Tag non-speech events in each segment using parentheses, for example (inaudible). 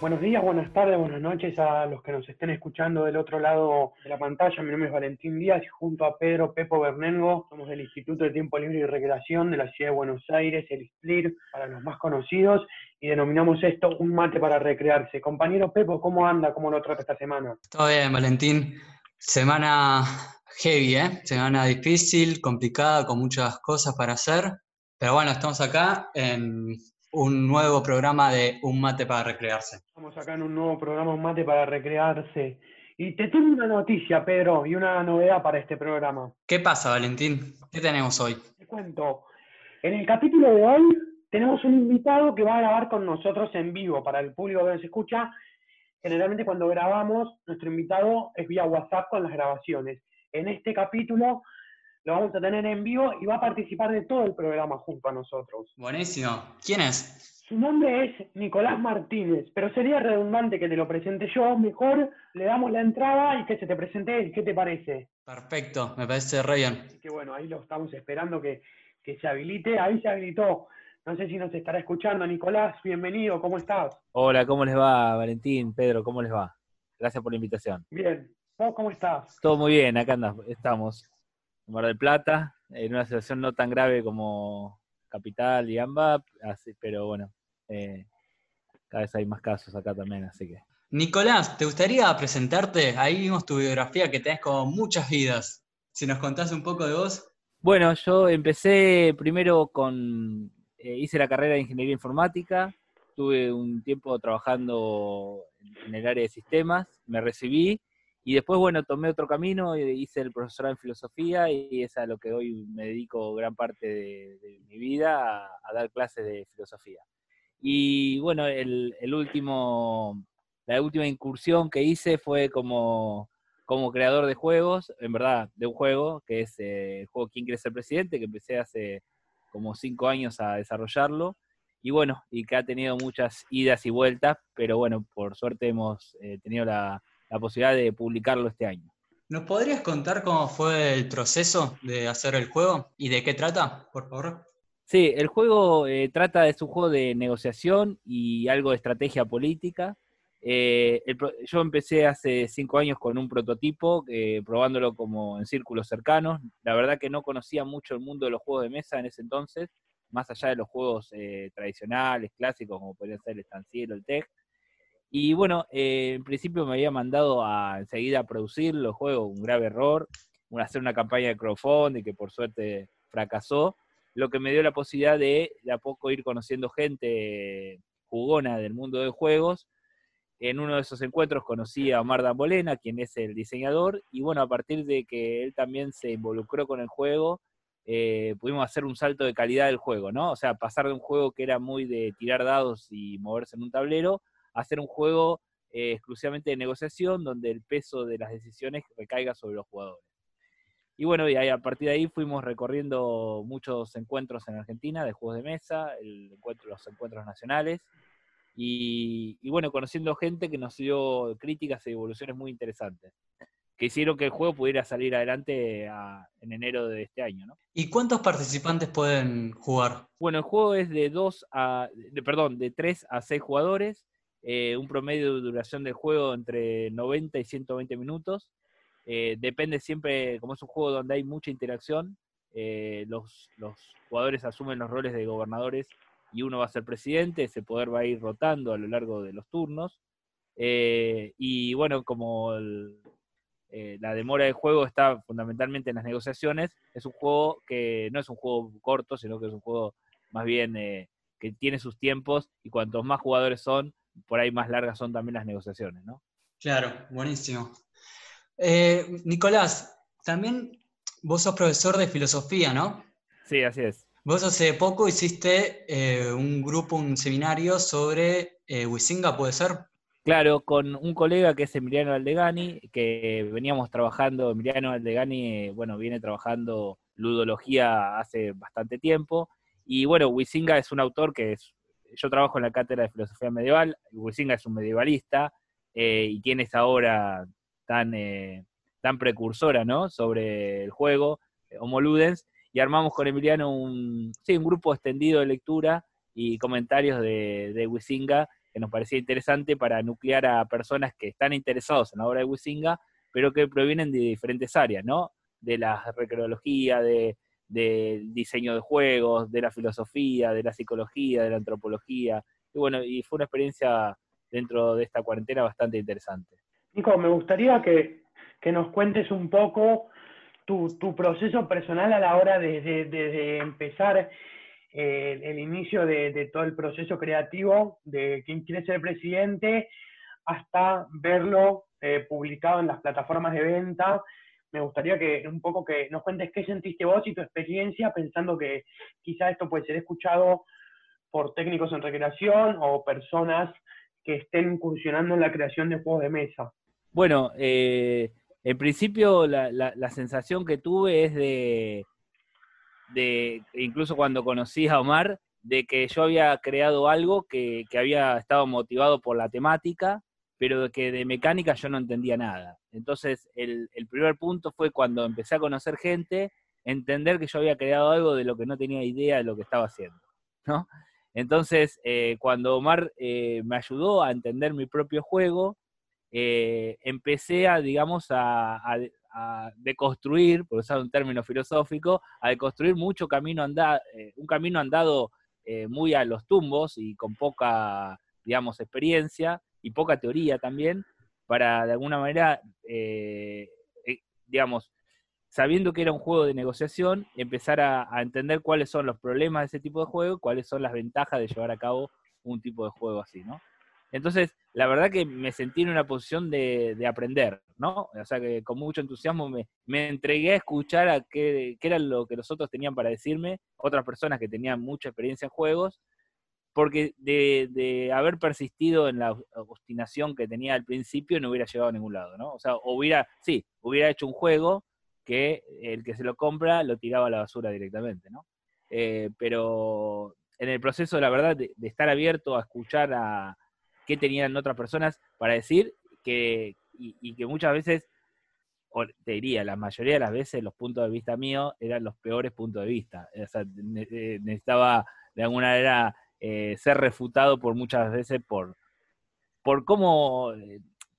Buenos días, buenas tardes, buenas noches a los que nos estén escuchando del otro lado de la pantalla. Mi nombre es Valentín Díaz y junto a Pedro Pepo Bernengo somos del Instituto de Tiempo Libre y Recreación de la Ciudad de Buenos Aires, el ISPLIR, para los más conocidos, y denominamos esto un mate para recrearse. Compañero Pepo, ¿cómo anda? ¿Cómo lo trata esta semana? Todo bien, Valentín. Semana heavy, ¿eh? Semana difícil, complicada, con muchas cosas para hacer. Pero bueno, estamos acá en un nuevo programa de Un Mate para Recrearse. Estamos acá en un nuevo programa Un Mate para Recrearse. Y te tengo una noticia, Pedro, y una novedad para este programa. ¿Qué pasa, Valentín? ¿Qué tenemos hoy? Te cuento. En el capítulo de hoy tenemos un invitado que va a grabar con nosotros en vivo para el público que nos escucha. Generalmente cuando grabamos, nuestro invitado es vía WhatsApp con las grabaciones. En este capítulo lo vamos a tener en vivo y va a participar de todo el programa junto a nosotros. Buenísimo. ¿Quién es? Su nombre es Nicolás Martínez, pero sería redundante que te lo presente yo. Mejor le damos la entrada y que se te presente él. ¿Qué te parece? Perfecto, me parece re bien. Así que bueno, ahí lo estamos esperando que, que se habilite. Ahí se habilitó. No sé si nos estará escuchando. Nicolás, bienvenido, ¿cómo estás? Hola, ¿cómo les va, Valentín, Pedro? ¿Cómo les va? Gracias por la invitación. Bien, ¿vos cómo estás? Todo muy bien, acá andamos, estamos. En Mar del Plata, en una situación no tan grave como Capital y AMBAP, así, pero bueno, eh, cada vez hay más casos acá también, así que. Nicolás, ¿te gustaría presentarte? Ahí vimos tu biografía que tenés como muchas vidas. Si nos contás un poco de vos. Bueno, yo empecé primero con, eh, hice la carrera de Ingeniería Informática, tuve un tiempo trabajando en el área de sistemas, me recibí y después, bueno, tomé otro camino, hice el profesorado en filosofía y es a lo que hoy me dedico gran parte de, mi vida, a, dar clases de filosofía. Y bueno, el, último, la última incursión que hice fue como, como creador de juegos, en verdad, de un juego, que es eh, el juego ¿Quién quiere ser presidente? que empecé hace como cinco años a desarrollarlo. Y bueno, y que ha tenido muchas idas y vueltas, pero bueno, por suerte hemos eh, tenido la, la posibilidad de publicarlo este año. ¿Nos podrías contar cómo fue el proceso de hacer el juego y de qué trata, por favor? Sí, el juego eh, trata de un juego de negociación y algo de estrategia política. Eh, el, yo empecé hace cinco años con un prototipo, eh, probándolo como en círculos cercanos. La verdad que no conocía mucho el mundo de los juegos de mesa en ese entonces, más allá de los juegos tradicionales, clásicos, como podrían ser el estanciero, el tech. Y bueno, eh, en principio me había mandado a enseguida a producir los juegos, un grave error, hacer una campaña de crowdfunding que por suerte fracasó, lo que me dio la posibilidad de de a poco ir conociendo gente jugona del mundo de juegos. En uno de esos encuentros conocí a Omar Dambolena, quien es el diseñador, y bueno, a partir de que él también se involucró con el juego, eh, pudimos hacer un salto de calidad del juego, ¿no? O sea, pasar de un juego que era muy de tirar dados y moverse en un tablero, hacer un juego eh, exclusivamente de negociación donde el peso de las decisiones recaiga sobre los jugadores. Y bueno, y ahí, a partir de ahí fuimos recorriendo muchos encuentros en Argentina de juegos de mesa, el encuentro, los encuentros nacionales, y, y, bueno, conociendo gente que nos dio críticas e evoluciones muy interesantes, que hicieron que el juego pudiera salir adelante a, en enero de este año. ¿no? ¿Y cuántos participantes pueden jugar? Bueno, el juego es de dos a, de, perdón, de 3 a 6 jugadores, eh, un promedio de duración del juego entre 90 y 120 minutos. Eh, depende siempre, como es un juego donde hay mucha interacción, eh, los, los, jugadores asumen los roles de gobernadores y uno va a ser presidente, ese poder va a ir rotando a lo largo de los turnos. y bueno, como el, la demora del juego está fundamentalmente en las negociaciones, es un juego que no es un juego corto, sino que es un juego más bien que tiene sus tiempos y cuantos más jugadores son, por ahí más largas son también las negociaciones, ¿no? Claro, buenísimo. Eh, Nicolás, también vos sos profesor de filosofía, ¿no? Sí, así es. Vos hace poco hiciste eh, un grupo, un seminario sobre eh, Wisinga, ¿puede ser? Claro, con un colega que es Emiliano Aldegani, que veníamos trabajando, Emiliano Aldegani, bueno, viene trabajando ludología hace bastante tiempo, y bueno, Wisinga es un autor que es yo trabajo en la cátedra de filosofía medieval, Huizinga es un medievalista eh, y tiene esa obra tan, eh, tan precursora ¿no? sobre el juego, eh, Homo Ludens, y armamos con Emiliano un, sí, un grupo extendido de lectura y comentarios de, de Huizinga, que nos parecía interesante para nuclear a personas que están interesados en la obra de Wisinga, pero que provienen de diferentes áreas, ¿no? De la recreología, de, del diseño de juegos, de la filosofía, de la psicología, de la antropología. Y bueno, y fue una experiencia dentro de esta cuarentena bastante interesante. Nico, me gustaría que, nos cuentes un poco tu, proceso personal a la hora de, empezar eh, el inicio de, todo el proceso creativo de quién quiere ser presidente hasta verlo eh, publicado en las plataformas de venta. Me gustaría que un poco que nos cuentes qué sentiste vos y tu experiencia pensando que quizá esto puede ser escuchado por técnicos en recreación o personas que estén incursionando en la creación de juegos de mesa. Bueno, eh, en principio la, sensación que tuve es de, de, incluso cuando conocí a Omar, de que yo había creado algo que, había estado motivado por la temática, pero que de mecánica yo no entendía nada. Entonces, el, el primer punto fue cuando empecé a conocer gente, entender que yo había creado algo de lo que no tenía idea de lo que estaba haciendo, ¿no? Entonces, eh, cuando Omar eh, me ayudó a entender mi propio juego, eh, empecé a, digamos, a, deconstruir, por usar un término filosófico, a deconstruir mucho camino andado, un camino andado muy a los tumbos y con poca, digamos, experiencia y poca teoría también, para de alguna manera, digamos, sabiendo que era un juego de negociación, empezar a, entender cuáles son los problemas de ese tipo de juego, cuáles son las ventajas de llevar a cabo un tipo de juego así, ¿no? Entonces, la verdad que me sentí en una posición de, aprender, ¿no? O sea que con mucho entusiasmo me, entregué a escuchar a qué, qué, era lo que los otros tenían para decirme, otras personas que tenían mucha experiencia en juegos, porque de, haber persistido en la obstinación que tenía al principio no hubiera llegado a ningún lado, ¿no? O sea, hubiera, sí, hubiera hecho un juego que el que se lo compra lo tiraba a la basura directamente, ¿no? Eh, pero en el proceso, la verdad, de, estar abierto a escuchar a qué tenían otras personas para decir que, y, que muchas veces, te diría, la mayoría de las veces los puntos de vista míos eran los peores puntos de vista. O sea, eh, necesitaba de alguna manera eh, ser refutado por muchas veces por, por cómo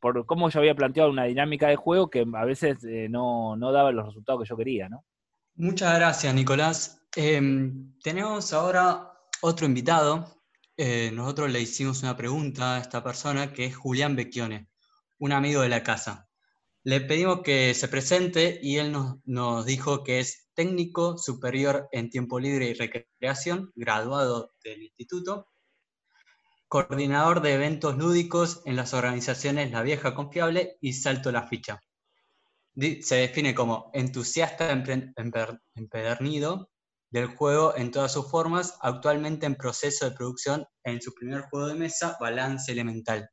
por cómo yo había planteado una dinámica de juego que a veces eh, no, daba los resultados que yo quería, ¿no? Muchas gracias, Nicolás. Em, tenemos ahora otro invitado. Eh, nosotros le hicimos una pregunta a esta persona que es Julián Becchione, un amigo de la casa. Le pedimos que se presente y él nos, dijo que es técnico superior en tiempo libre y recreación, graduado del instituto, coordinador de eventos lúdicos en las organizaciones La Vieja Confiable y Salto la Ficha. Se define como entusiasta empedernido del juego en todas sus formas, actualmente en proceso de producción en su primer juego de mesa, Balance Elemental.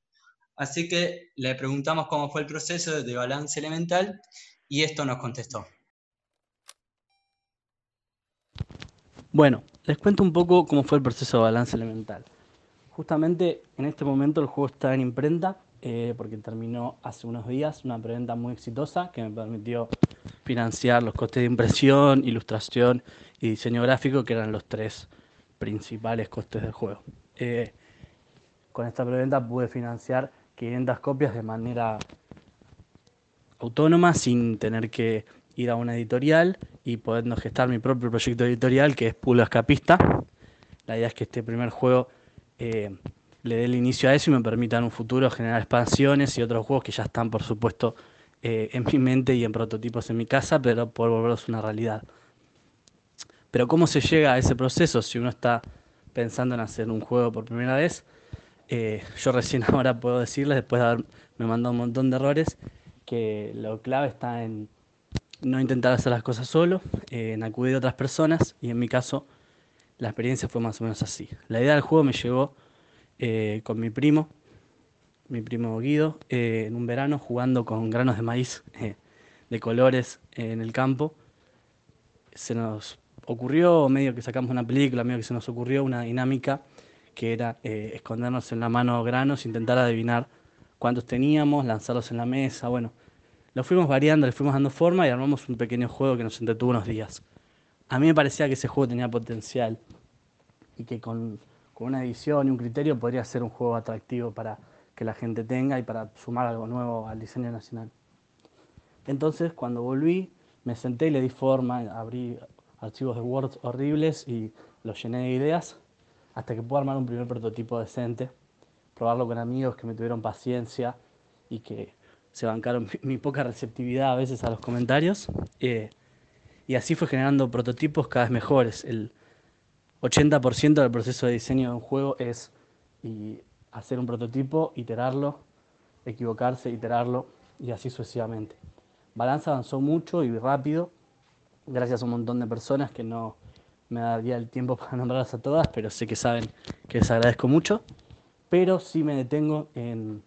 Así que le preguntamos cómo fue el proceso de Balance Elemental y esto nos contestó. Bueno, les cuento un poco cómo fue el proceso de Balance Elemental. Justamente en este momento el juego está en imprenta eh, porque terminó hace unos días una preventa muy exitosa que me permitió financiar los costes de impresión, ilustración y diseño gráfico, que eran los tres principales costes del juego. Eh, con esta preventa pude financiar 500 copias de manera autónoma, sin tener que ir a una editorial y podernos gestar mi propio proyecto editorial, que es Pulo Escapista. La idea es que este primer juego eh, le dé el inicio a eso y me permita en un futuro generar expansiones y otros juegos que ya están, por supuesto, eh, en mi mente y en prototipos en mi casa, pero por volverlos una realidad. Pero ¿cómo se llega a ese proceso si uno está pensando en hacer un juego por primera vez? Eh, (laughs) yo recién (laughs) ahora puedo decirles, después de haberme mandado un montón de errores, que lo clave está en no intentar hacer las cosas solo, en acudir a otras personas y en mi caso la experiencia fue más o menos así. La idea del juego me llegó eh, con mi primo, mi primo Guido, eh, en un verano jugando con granos de maíz (laughs) eh, de colores en el campo. Se nos ocurrió, medio que sacamos una película, medio que se nos ocurrió una dinámica que era escondernos en la mano granos, intentar adivinar cuántos teníamos, lanzarlos en la mesa, bueno. Lo fuimos variando, le fuimos dando forma y armamos un pequeño juego que nos entretuvo unos días a mí me parecía que ese juego tenía potencial y que con, con una edición y un criterio podría ser un juego atractivo para que la gente tenga y para sumar algo nuevo al diseño nacional. Entonces, cuando volví, me senté y le di forma, abrí archivos de Word horribles y los llené de ideas hasta que pude armar un primer prototipo decente, probarlo con amigos que me tuvieron paciencia y que se bancaron mi, poca receptividad a veces a los comentarios. Eh, y así fue generando prototipos cada vez mejores. El 80% del proceso de diseño de un juego es hacer un prototipo, iterarlo, equivocarse, iterarlo y así sucesivamente. Balanza avanzó mucho y rápido, gracias a un montón de personas que no me daría el tiempo (laughs) para nombrarlas a todas, pero sé que saben que les agradezco mucho. Pero sí me detengo en,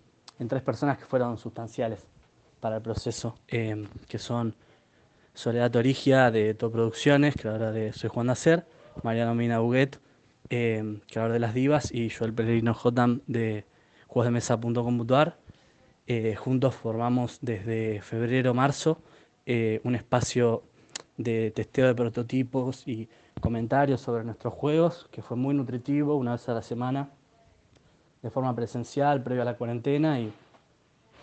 tres personas que fueron sustanciales para el proceso, eh, que son Soledad Origia de Top Producciones, creadora de Soy Juan Nacer, Mariano Mina Buguet, eh, creador de Las Divas, y Joel Peregrino Jotam de juegosdemesa.com.ar. Eh, juntos formamos desde febrero-marzo eh, un espacio de testeo de prototipos y comentarios sobre nuestros juegos, que fue muy nutritivo, una vez a la semana, de forma presencial, previo a la cuarentena y,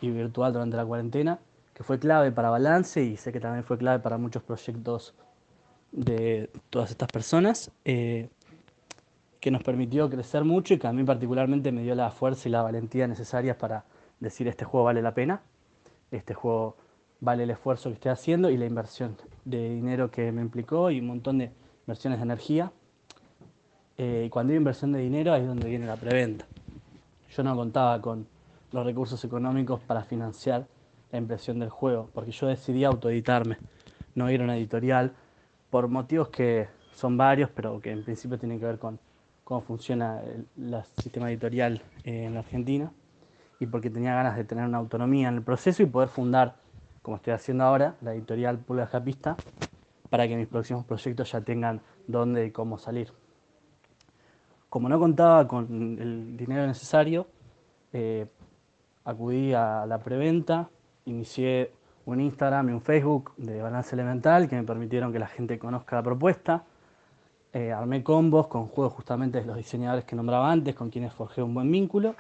y virtual durante la cuarentena que fue clave para Balance y sé que también fue clave para muchos proyectos de todas estas personas, eh, que nos permitió crecer mucho y que a mí particularmente me dio la fuerza y la valentía necesarias para decir este juego vale la pena, este juego vale el esfuerzo que estoy haciendo y la inversión de dinero que me implicó y un montón de inversiones de energía. Eh, y cuando hay inversión de dinero ahí es donde viene la preventa. Yo no contaba con los recursos económicos para financiar la impresión del juego, porque yo decidí autoeditarme, no ir a una editorial, por motivos que son varios, pero que en principio tienen que ver con cómo funciona el, sistema editorial en la Argentina, y porque tenía ganas de tener una autonomía en el proceso y poder fundar, como estoy haciendo ahora, la editorial Pulga Japista, para que mis próximos proyectos ya tengan dónde y cómo salir. Como no contaba con el dinero necesario, eh, acudí a la preventa, inicié un Instagram y un Facebook de balance elemental que me permitieron que la gente conozca la propuesta. Eh, armé combos con juegos justamente de los diseñadores que nombraba antes, con quienes forjé un buen vínculo.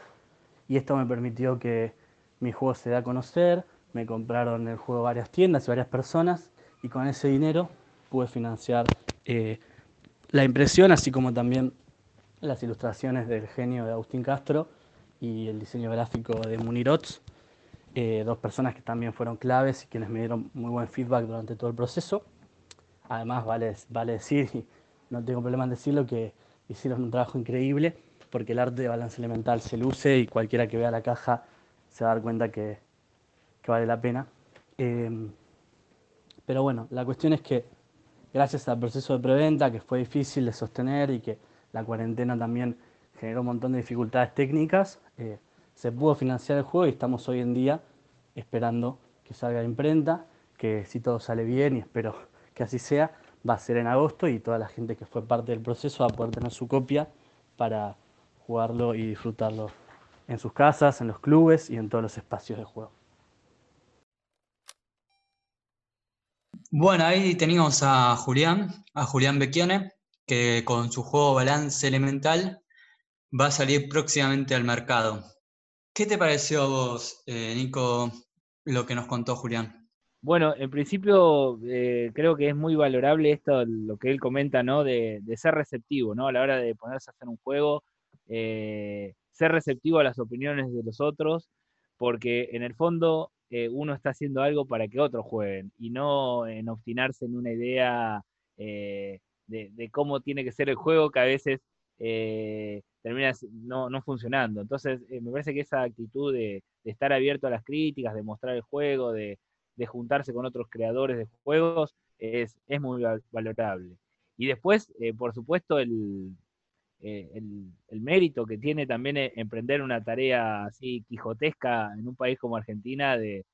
Y esto me permitió que mi juego se dé a conocer. Me compraron el juego varias tiendas y varias personas. Y con ese dinero pude financiar eh, la impresión, así como también las ilustraciones del genio de Agustín Castro y el diseño gráfico de Munirots. Eh, dos personas que también fueron claves y quienes me dieron muy buen feedback durante todo el proceso. Además, vale, vale decir, y no tengo problema en decirlo, que hicieron un trabajo increíble porque el arte de balance elemental se luce y cualquiera que vea la caja se va a dar cuenta que, que vale la pena. Em, pero bueno, la cuestión es que gracias al proceso de preventa, que fue difícil de sostener y que la cuarentena también generó un montón de dificultades técnicas, eh, se pudo financiar el juego y estamos hoy en día esperando que salga de imprenta, que si todo sale bien y espero que así sea, va a ser en agosto y toda la gente que fue parte del proceso va a poder tener su copia para jugarlo y disfrutarlo en sus casas, en los clubes y en todos los espacios de juego. Bueno, ahí teníamos a Julián, a Julián Becchione, que con su juego Balance Elemental va a salir próximamente al mercado. ¿Qué te pareció a vos, eh, Nico, lo que nos contó Julián? Bueno, en principio eh, creo que es muy valorable esto, lo que él comenta, ¿no? De, ser receptivo, ¿no? A la hora de ponerse a hacer un juego, eh, ser receptivo a las opiniones de los otros, porque en el fondo uno está haciendo algo para que otros jueguen y no en obstinarse en una idea de, de, cómo tiene que ser el juego que a veces termina no, no funcionando. Entonces, eh, me parece que esa actitud de, estar abierto a las críticas, de mostrar el juego, de, juntarse con otros creadores de juegos, es, es muy valorable. Y después, eh, por supuesto, el, eh, el, mérito que tiene también emprender una tarea así quijotesca en un país como Argentina de,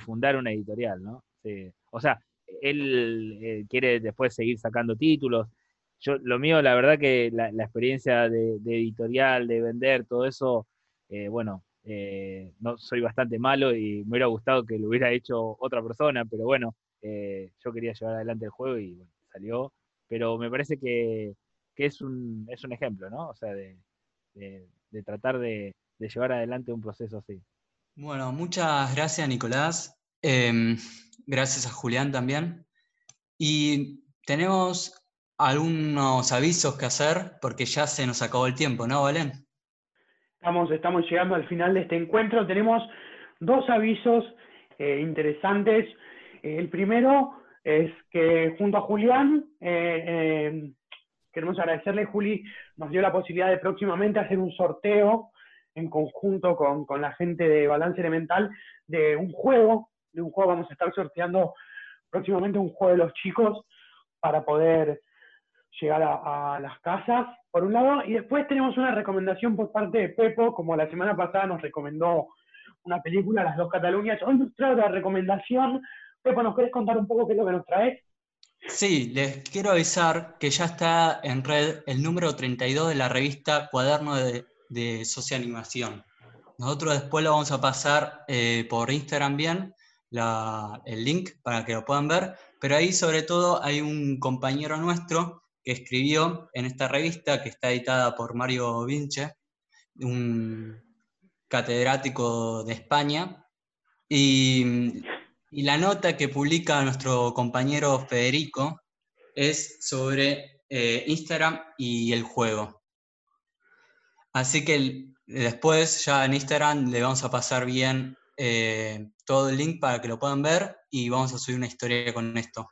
fundar una editorial, ¿no? o sea, él quiere después seguir sacando títulos, yo, lo mío, la verdad que la, experiencia de, editorial, de vender, todo eso, eh, bueno, eh, no soy bastante malo y me hubiera gustado que lo hubiera hecho otra persona, pero bueno, eh, yo quería llevar adelante el juego y bueno, salió. Pero me parece que, es, un, es un ejemplo, ¿no? O sea, de, de, tratar de, llevar adelante un proceso así. Bueno, muchas gracias Nicolás. Em, gracias a Julián también. Y tenemos algunos avisos que hacer porque ya se nos acabó el tiempo, ¿no, Valen? Estamos, estamos llegando al final de este encuentro. Tenemos dos avisos eh, interesantes. el primero es que junto a Julián, eh, eh, queremos agradecerle, Juli, nos dio la posibilidad de próximamente hacer un sorteo en conjunto con, con la gente de Balance Elemental de un juego, de un juego, vamos a estar sorteando próximamente un juego de los chicos para poder llegar a, las casas, por un lado, y después tenemos una recomendación por parte de Pepo, como la semana pasada nos recomendó una película, Las dos Cataluñas, hoy nos trae otra recomendación. Pepo, ¿nos querés contar un poco qué es lo que nos traes? Sí, les quiero avisar que ya está en red el número 32 de la revista Cuaderno de, de Socialización. Nosotros después lo vamos a pasar eh, por Instagram bien, el link para que lo puedan ver, pero ahí sobre todo hay un compañero nuestro que escribió en esta revista que está editada por Mario Vinche, un catedrático de España, y, la nota que publica nuestro compañero Federico es sobre eh, Instagram y el juego. Así que después ya en Instagram le vamos a pasar bien eh, todo el link para que lo puedan ver y vamos a subir una historia con esto.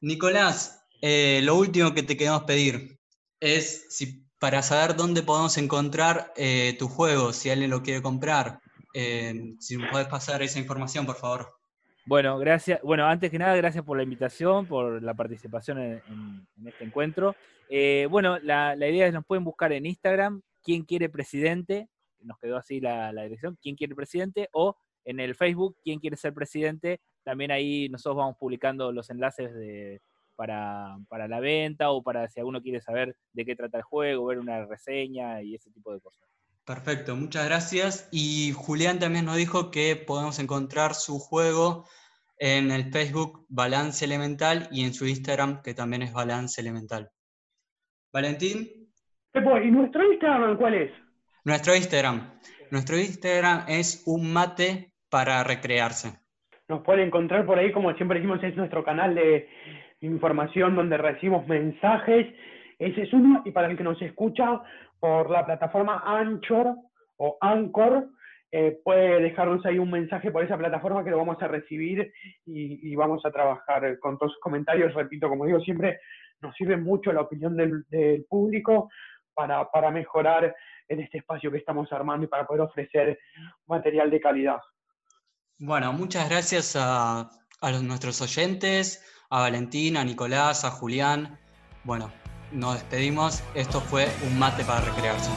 Nicolás, eh, lo último que te queremos pedir es si para saber dónde podemos encontrar tu juego, si alguien lo quiere comprar, eh, si puedes pasar esa información, por favor. Bueno, gracias. Bueno, antes que nada, gracias por la invitación, por la participación en, este encuentro. bueno, la, idea es nos pueden buscar en Instagram, quién quiere presidente, nos quedó así la, dirección, quién quiere presidente, o en el Facebook, quién quiere ser presidente. También ahí nosotros vamos publicando los enlaces de, para, la venta o para si alguno quiere saber de qué trata el juego, ver una reseña y ese tipo de cosas. Perfecto, muchas gracias. Y Julián también nos dijo que podemos encontrar su juego en el Facebook Balance Elemental y en su Instagram, que también es Balance Elemental. Valentín. ¿Y nuestro Instagram cuál es? Nuestro Instagram. Nuestro Instagram es un mate para recrearse. Nos pueden encontrar por ahí, como siempre decimos, es nuestro canal de, información donde recibimos mensajes. Ese es uno, y para el que nos escucha por la plataforma Anchor o Anchor, eh, puede dejarnos ahí un mensaje por esa plataforma que lo vamos a recibir y, vamos a trabajar con todos sus comentarios. Repito, como digo siempre, nos sirve mucho la opinión del, público para, mejorar en este espacio que estamos armando y para poder ofrecer material de calidad. Bueno, muchas gracias a, a nuestros oyentes, a Valentín, a Nicolás, a Julián. Bueno, nos despedimos. Esto fue un mate para recrearse.